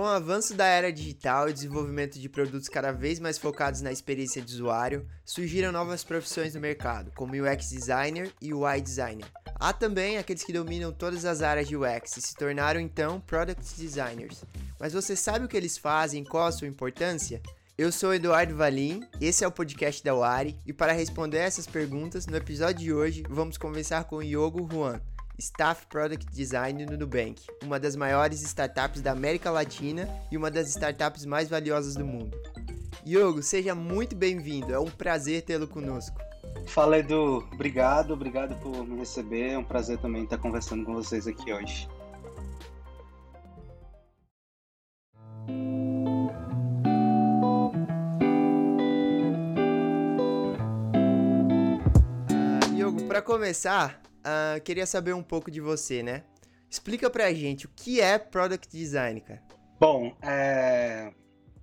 Com o avanço da era digital e desenvolvimento de produtos cada vez mais focados na experiência de usuário, surgiram novas profissões no mercado, como UX Designer e UI Designer. Há também aqueles que dominam todas as áreas de UX e se tornaram então Product Designers. Mas você sabe o que eles fazem qual a sua importância? Eu sou Eduardo Valim, esse é o podcast da Wari, e para responder essas perguntas, no episódio de hoje vamos conversar com Yogo Juan, Staff Product Design no Nubank, uma das maiores startups da América Latina e uma das startups mais valiosas do mundo. Yogo, seja muito bem-vindo, é um prazer tê-lo conosco. Fala Edu, obrigado, obrigado por me receber, é um prazer também estar conversando com vocês aqui hoje. Uh, para começar, uh, queria saber um pouco de você, né? Explica pra gente o que é Product Design, cara. Bom, é...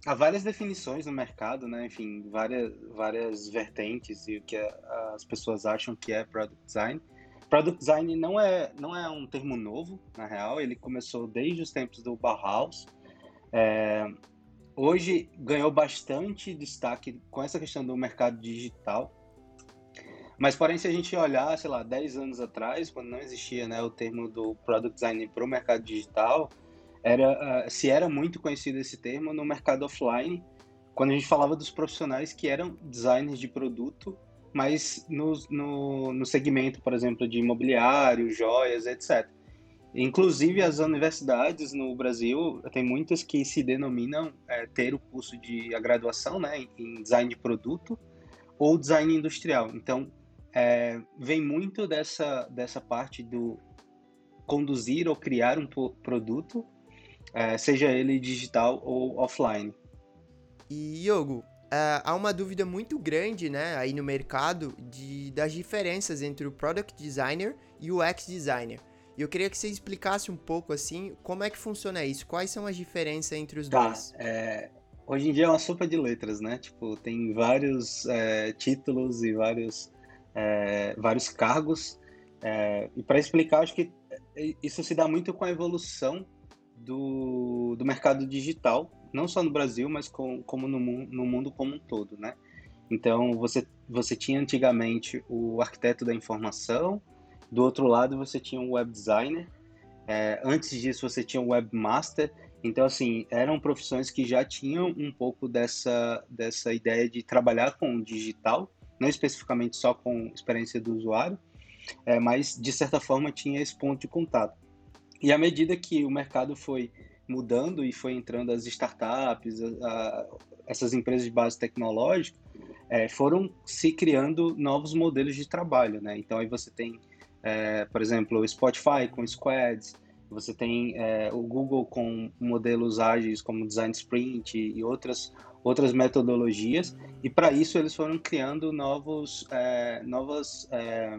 há várias definições no mercado, né? Enfim, várias, várias vertentes e o que as pessoas acham que é Product Design. Product Design não é, não é um termo novo, na real, ele começou desde os tempos do Bauhaus. É... Hoje ganhou bastante destaque com essa questão do mercado digital, mas, porém, se a gente olhar, sei lá, 10 anos atrás, quando não existia né, o termo do Product Design para o mercado digital, era, uh, se era muito conhecido esse termo no mercado offline, quando a gente falava dos profissionais que eram designers de produto, mas no, no, no segmento, por exemplo, de imobiliário, joias, etc. Inclusive, as universidades no Brasil, tem muitas que se denominam é, ter o curso de a graduação né, em design de produto ou design industrial. Então, é, vem muito dessa, dessa parte do conduzir ou criar um produto, é, seja ele digital ou offline. E, Yogo, é, há uma dúvida muito grande né, aí no mercado de, das diferenças entre o Product Designer e o UX Designer. E eu queria que você explicasse um pouco assim como é que funciona isso, quais são as diferenças entre os tá, dois. É, hoje em dia é uma sopa de letras, né? Tipo, tem vários é, títulos e vários é, vários cargos. É, e para explicar, acho que isso se dá muito com a evolução do, do mercado digital, não só no Brasil, mas com, como no, no mundo como um todo, né? Então, você, você tinha antigamente o arquiteto da informação, do outro lado você tinha o web designer, é, antes disso você tinha o webmaster, então, assim, eram profissões que já tinham um pouco dessa, dessa ideia de trabalhar com o digital, não especificamente só com experiência do usuário, é, mas de certa forma tinha esse ponto de contato. E à medida que o mercado foi mudando e foi entrando as startups, a, a, essas empresas de base tecnológica, é, foram se criando novos modelos de trabalho, né? Então aí você tem, é, por exemplo, o Spotify com squads, você tem é, o Google com modelos ágeis como Design Sprint e outras outras metodologias, e para isso eles foram criando novos, é, novas, é,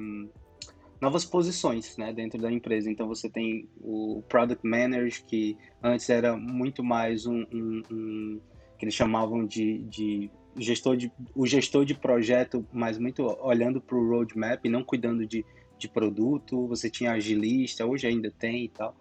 novas posições né, dentro da empresa. Então você tem o Product Manager, que antes era muito mais um, um, um que eles chamavam de, de gestor de o gestor de projeto, mas muito olhando para o roadmap não cuidando de, de produto. Você tinha agilista, hoje ainda tem e tal.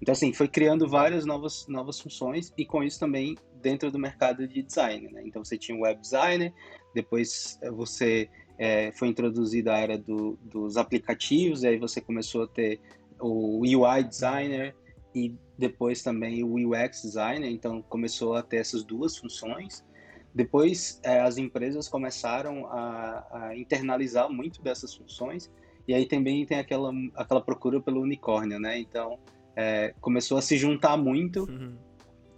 Então assim, foi criando várias novas novas funções e com isso também dentro do mercado de design. Né? Então você tinha o web designer, depois eh, você é, foi introduzida a era do, dos aplicativos, e aí você começou a ter o UI designer e depois também o UX designer, então começou a ter essas duas funções. Depois é, as empresas começaram a, a, internalizar muito dessas funções e aí também tem aquela, aquela procura pelo unicórnio, né? Então é, começou a se juntar muito uhum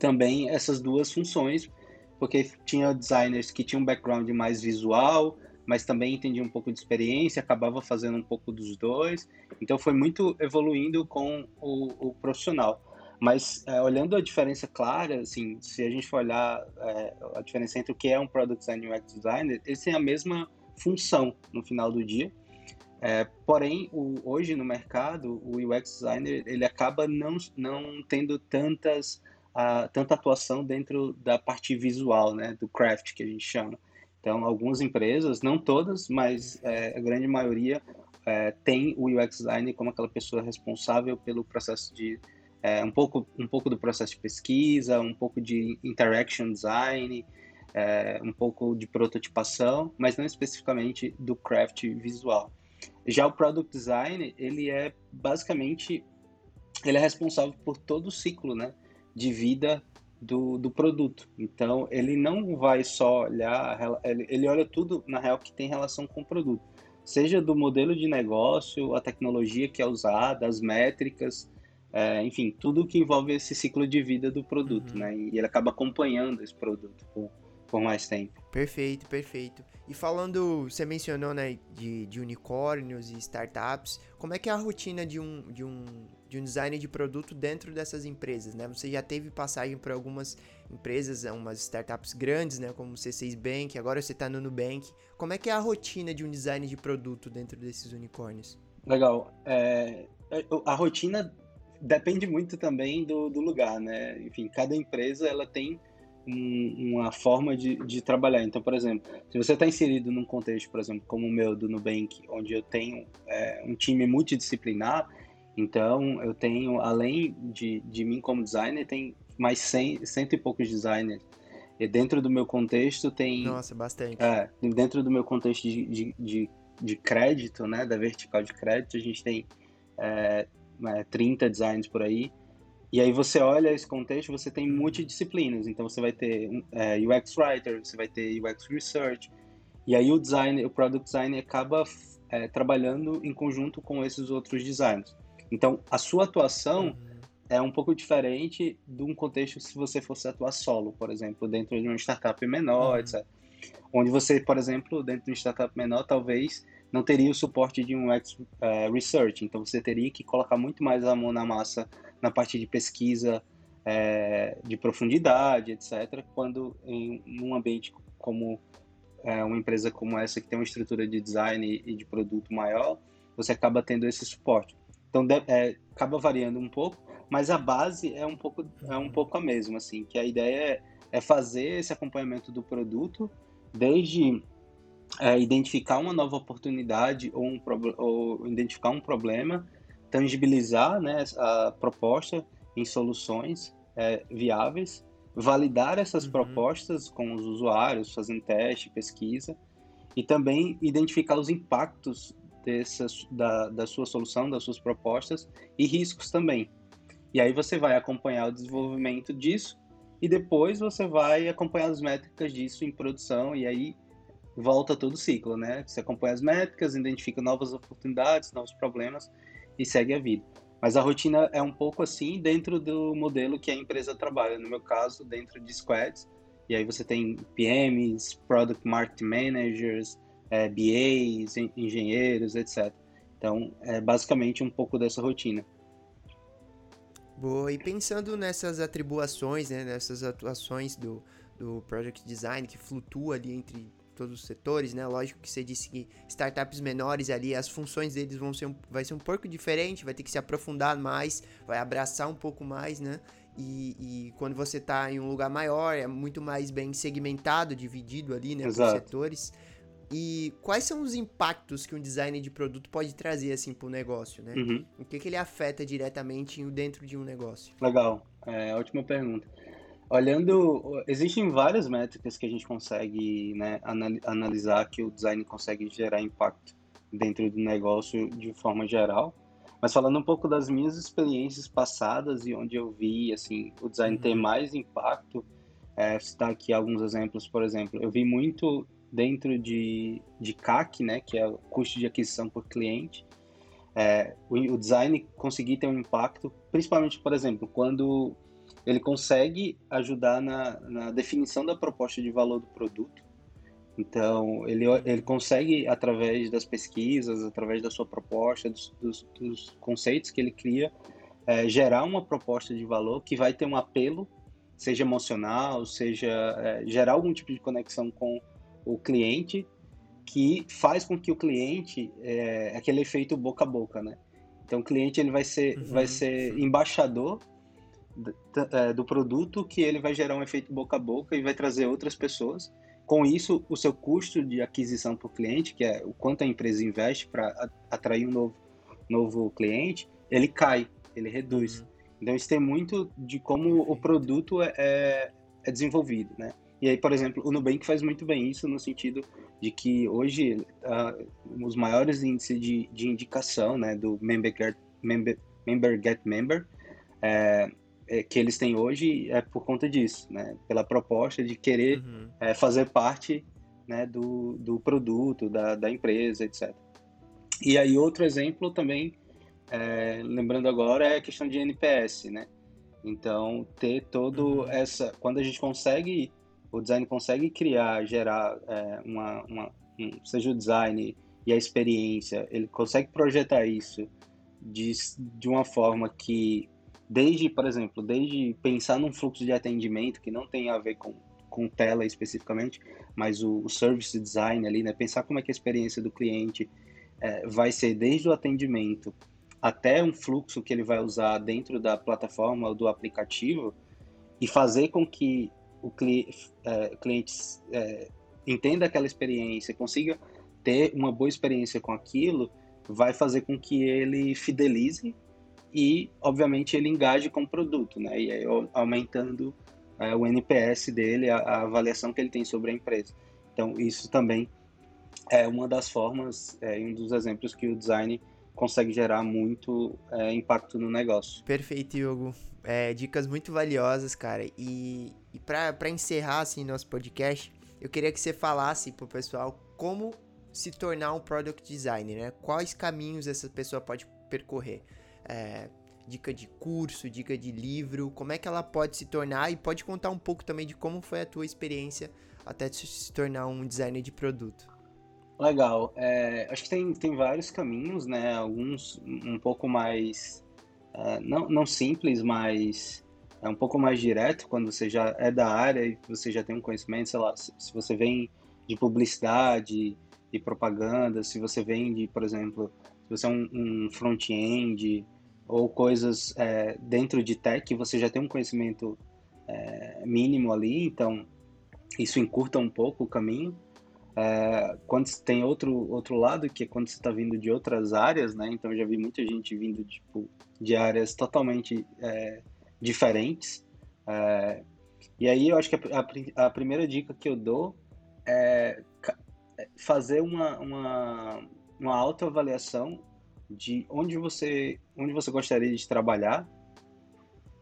também essas duas funções, porque tinha designers que tinham um background mais visual, mas também entendiam um pouco de experiência, acabava fazendo um pouco dos dois. Então foi muito evoluindo com o, o profissional. Mas é, olhando a diferença clara, assim, se a gente for olhar é, a diferença entre o que é um product designer e um UX designer, eles têm a mesma função no final do dia. É, porém, o, hoje no mercado, o UX designer ele acaba não, não tendo tantas a, tanta atuação dentro da parte visual, né, do craft que a gente chama. Então, algumas empresas, não todas, mas é, a grande maioria é, tem o UX designer como aquela pessoa responsável pelo processo de é, um, pouco, um pouco do processo de pesquisa, um pouco de interaction design, é, um pouco de prototipação, mas não especificamente do craft visual. Já o product design, ele é basicamente, ele é responsável por todo o ciclo, né, de vida do, do produto. Então, ele não vai só olhar, ele, ele olha tudo, na real, que tem relação com o produto. Seja do modelo de negócio, a tecnologia que é usada, as métricas, é, enfim, tudo que envolve esse ciclo de vida do produto, uhum. né? E ele acaba acompanhando esse produto por, por mais tempo. Perfeito, perfeito. E falando, você mencionou, né, de, de unicórnios e startups, como é que é a rotina de um, de um de um design de produto dentro dessas empresas, né? Você já teve passagem por algumas empresas, umas startups grandes, né? Como o C6 Bank, agora você está no Nubank. Como é que é a rotina de um design de produto dentro desses unicórnios? Legal. É, a rotina depende muito também do, do lugar, né? Enfim, cada empresa ela tem um, uma forma de, de trabalhar. Então, por exemplo, se você está inserido num contexto, por exemplo, como o meu do Nubank, onde eu tenho é, um time multidisciplinar, então, eu tenho, além de, de mim como designer, tem mais 100, cento e poucos designers. E dentro do meu contexto tem... Nossa, bastante. É, dentro do meu contexto de, de, de, de crédito, né, da vertical de crédito, a gente tem é, é, 30 designs por aí. E aí você olha esse contexto, você tem multidisciplinas. Então, você vai ter é, UX Writer, você vai ter UX Research. E aí o design, o Product Design acaba é, trabalhando em conjunto com esses outros designers. Então, a sua atuação é um pouco diferente de um contexto se você fosse atuar solo, por exemplo, dentro de uma startup menor, uhum. etc. Onde você, por exemplo, dentro de uma startup menor, talvez não teria o suporte de um ex uh, research. Então, você teria que colocar muito mais a mão na massa na parte de pesquisa é, de profundidade, etc. Quando em um ambiente como é, uma empresa como essa que tem uma estrutura de design e de produto maior, você acaba tendo esse suporte. Então é, acaba variando um pouco, mas a base é um pouco, é um pouco a mesma, assim, que a ideia é, é fazer esse acompanhamento do produto desde é, identificar uma nova oportunidade ou, um, ou identificar um problema, tangibilizar né, a proposta em soluções é, viáveis, validar essas uhum. propostas com os usuários, fazendo teste, pesquisa, e também identificar os impactos dessas, da, da sua solução, das suas propostas e riscos também. E aí você vai acompanhar o desenvolvimento disso e depois você vai acompanhar as métricas disso em produção e aí volta todo o ciclo, né? Você acompanha as métricas, identifica novas oportunidades, novos problemas e segue a vida. Mas a rotina é um pouco assim dentro do modelo que a empresa trabalha. No meu caso, dentro de squads. E aí você tem PMs, Product Marketing Managers, é, BAs, engenheiros, etc. Então, é basicamente um pouco dessa rotina. Boa, e pensando nessas atribuições, né, nessas atuações do, do Project Design, que flutua ali entre todos os setores, né? Lógico que você disse que startups menores ali, as funções deles vão ser um, vai ser um pouco diferente, vai ter que se aprofundar mais, vai abraçar um pouco mais, né? E, e quando você está em um lugar maior, é muito mais bem segmentado, dividido ali, né, Exato. por setores. E quais são os impactos que um design de produto pode trazer assim para o negócio, né? Uhum. O que, que ele afeta diretamente dentro de um negócio? Legal, é, ótima pergunta. Olhando, existem várias métricas que a gente consegue né, analisar que o design consegue gerar impacto dentro do negócio de forma geral. Mas falando um pouco das minhas experiências passadas e onde eu vi assim o design uhum. ter mais impacto, é, citar aqui alguns exemplos, por exemplo, eu vi muito dentro de, de CAC, né, que é o custo de aquisição por cliente, é, o, o, design conseguir ter um impacto, principalmente, por exemplo, quando ele consegue ajudar na, na definição da proposta de valor do produto. Então, ele, ele consegue, através das pesquisas, através da sua proposta, dos, dos, dos conceitos que ele cria, é, gerar uma proposta de valor que vai ter um apelo, seja emocional, seja é, gerar algum tipo de conexão com o cliente, que faz com que o cliente, é, aquele efeito boca a boca, né? Então o cliente ele vai ser, uhum, vai ser embaixador do, é, do produto que ele vai gerar um efeito boca a boca e vai trazer outras pessoas. Com isso, o seu custo de aquisição para o cliente, que é o quanto a empresa investe para atrair um novo, novo cliente, ele cai, ele reduz. Uhum. Então isso tem muito de como o produto é, é, é desenvolvido, né? E aí, por exemplo, o Nubank faz muito bem isso no sentido de que hoje uh, os maiores índices de, de indicação né, do Member Get Member, member, get member é, é, que eles têm hoje é por conta disso, né? Pela proposta de querer uhum. é, fazer parte né, do, do produto, da, da empresa, etc. E aí outro exemplo também, é, lembrando agora, é a questão de NPS, né? Então, ter todo uhum. essa... Quando a gente consegue o design consegue criar, gerar é, uma, uma um, seja o design e a experiência, ele consegue projetar isso de, de uma forma que, desde, por exemplo, desde pensar num fluxo de atendimento que não tem a ver com, com tela especificamente, mas o, o service design ali, né? Pensar como é que a experiência do cliente é, vai ser desde o atendimento até um fluxo que ele vai usar dentro da plataforma ou do aplicativo e fazer com que o cliente, é, cliente é, entenda aquela experiência, consiga ter uma boa experiência com aquilo, vai fazer com que ele fidelize e, obviamente, ele engaje com o produto, né? E aí, aumentando é, o NPS dele, a, a, avaliação que ele tem sobre a empresa. Então, isso também é uma das formas, é um dos exemplos que o design consegue gerar muito é, impacto no negócio. Perfeito, Hugo. É, dicas muito valiosas, cara. E, e para encerrar assim nosso podcast, eu queria que você falasse pro pessoal como se tornar um product designer, né? Quais caminhos essa pessoa pode percorrer? É, dica de curso, dica de livro, como é que ela pode se tornar e pode contar um pouco também de como foi a tua experiência até se tornar um designer de produto. Legal. É, acho que tem, tem vários caminhos, né? Alguns um pouco mais. É, não, não simples, mas é um pouco mais direto quando você já é da área e você já tem um conhecimento, sei lá, se, você vem de publicidade e propaganda, se você vem de, por exemplo, se você é um, um front-end ou coisas é, dentro de tech, você já tem um conhecimento é, mínimo ali, então isso encurta um pouco o caminho. É, quando tem outro outro lado que é quando você está vindo de outras áreas, né? Então eu já vi muita gente vindo tipo de áreas totalmente é, diferentes. É, e aí eu acho que a, a, primeira dica que eu dou é, é fazer uma, uma, uma autoavaliação de onde você onde você gostaria de trabalhar.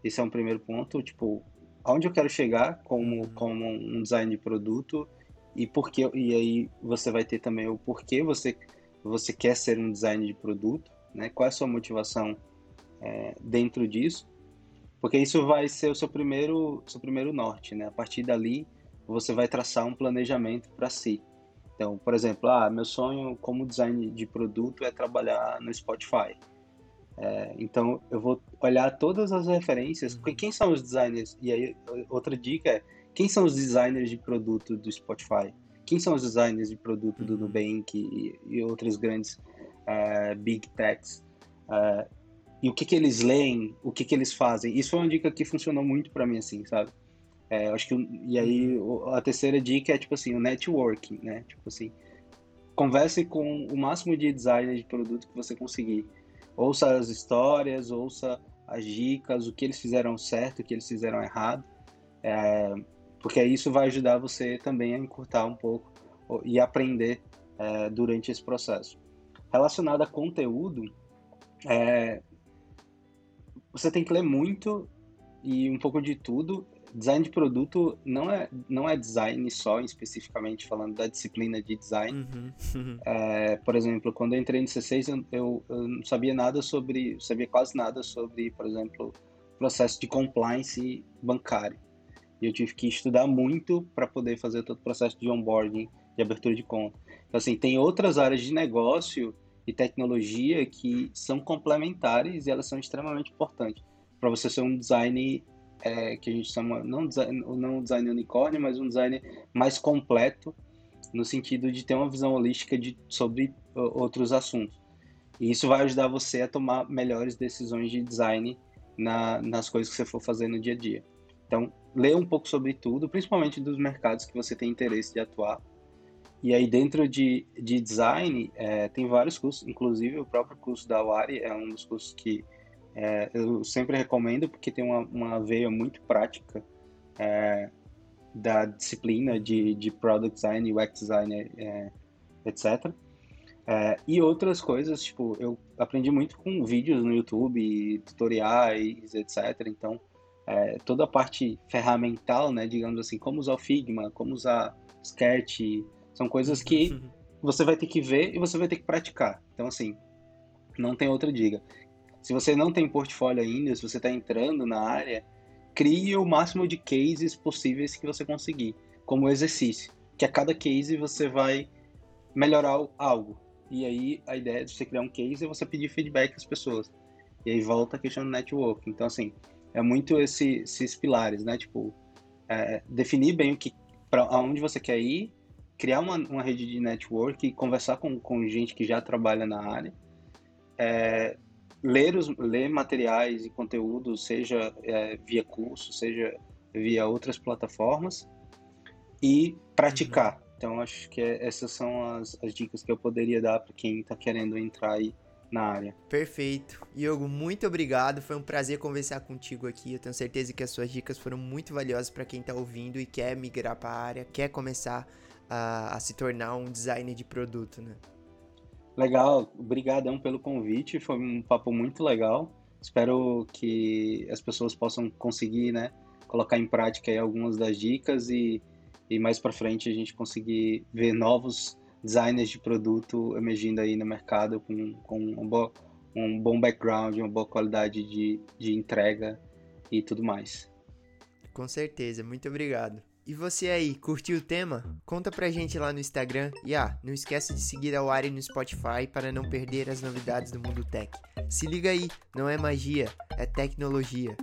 Esse é um primeiro ponto, tipo, aonde eu quero chegar como, uhum. como um design de produto e porque e aí você vai ter também o porquê você você quer ser um designer de produto, né? Qual é a sua motivação é, dentro disso? Porque isso vai ser o seu primeiro seu primeiro norte, né? A partir dali você vai traçar um planejamento para si. Então, por exemplo, ah, meu sonho como design de produto é trabalhar no Spotify. É, então, eu vou olhar todas as referências, porque quem são os designers? E aí, outra dica é quem são os designers de produto do Spotify? Quem são os designers de produto do uhum. Nubank e, e outros grandes uh, big techs? Uh, e o que que eles leem, o que que eles fazem? Isso foi uma dica que funcionou muito para mim, assim, sabe? É, acho que e aí a terceira dica é tipo assim o networking, né? Tipo assim, converse com o máximo de designers de produto que você conseguir. Ouça as histórias, ouça as dicas, o que eles fizeram certo, o que eles fizeram errado. É, porque isso vai ajudar você também a encurtar um pouco e aprender é, durante esse processo. Relacionado a conteúdo, é, você tem que ler muito e um pouco de tudo. Design de produto não é, não é design só, especificamente falando da disciplina de design. Uhum. É, por exemplo, quando eu entrei no C6, eu, eu, eu, não sabia nada sobre, sabia quase nada sobre, por exemplo, processo de compliance bancário. E eu tive que estudar muito para poder fazer todo o processo de onboarding, de abertura de conta. Então, assim, tem outras áreas de negócio e tecnologia que são complementares e elas são extremamente importantes para você ser um design é, que a gente chama, não design, não design unicórnio, mas um design mais completo, no sentido de ter uma visão holística de, sobre outros assuntos. E isso vai ajudar você a tomar melhores decisões de design na, nas coisas que você for fazer no dia a dia. Então, ler um pouco sobre tudo, principalmente dos mercados que você tem interesse de atuar. E aí, dentro de, de design, é, tem vários cursos, inclusive o próprio curso da Wari é um dos cursos que É, eu sempre recomendo porque tem uma, uma veia muito prática é, da disciplina de, de Product Design, UX Design, é, etc. É, e outras coisas, tipo, eu aprendi muito com vídeos no YouTube, tutoriais, etc. Então, é, toda a parte ferramental, né, digamos assim, como usar o Figma, como usar Sketch, são coisas que uhum. você vai ter que ver e você vai ter que praticar. Então, assim, não tem outra dica. Se você não tem portfólio ainda, se você está entrando na área, crie o máximo de cases possíveis que você conseguir, como exercício. Que a cada case você vai melhorar algo. E aí a ideia de você criar um case é você pedir feedback às pessoas. E aí volta a questão do network. Então, assim, é muito esse, esses pilares, né? Tipo, é, definir bem o que, para aonde você quer ir, criar uma, uma rede de network, conversar com, com gente que já trabalha na área, é, ler, os, ler materiais e conteúdos, seja é, via curso, seja via outras plataformas, e praticar. Uhum. Então, acho que é, essas são as, as dicas que eu poderia dar para quem está querendo entrar aí na área. Perfeito. Iogo, muito obrigado. Foi um prazer conversar contigo aqui. Eu tenho certeza que as suas dicas foram muito valiosas para quem está ouvindo e quer migrar para a área, quer começar a, a, se tornar um designer de produto, né? Legal. Obrigadão pelo convite. Foi um papo muito legal. Espero que as pessoas possam conseguir, né, colocar em prática algumas das dicas e, e mais para frente a gente conseguir ver novos designers de produto emergindo aí no mercado com, com um, bo, um bom background, uma boa qualidade de, de entrega e tudo mais. Com certeza, muito obrigado. E você aí, curtiu o tema? Conta pra gente lá no Instagram e ah, não esqueça de seguir a Wari no Spotify para não perder as novidades do mundo tech. Se liga aí, não é magia, é tecnologia.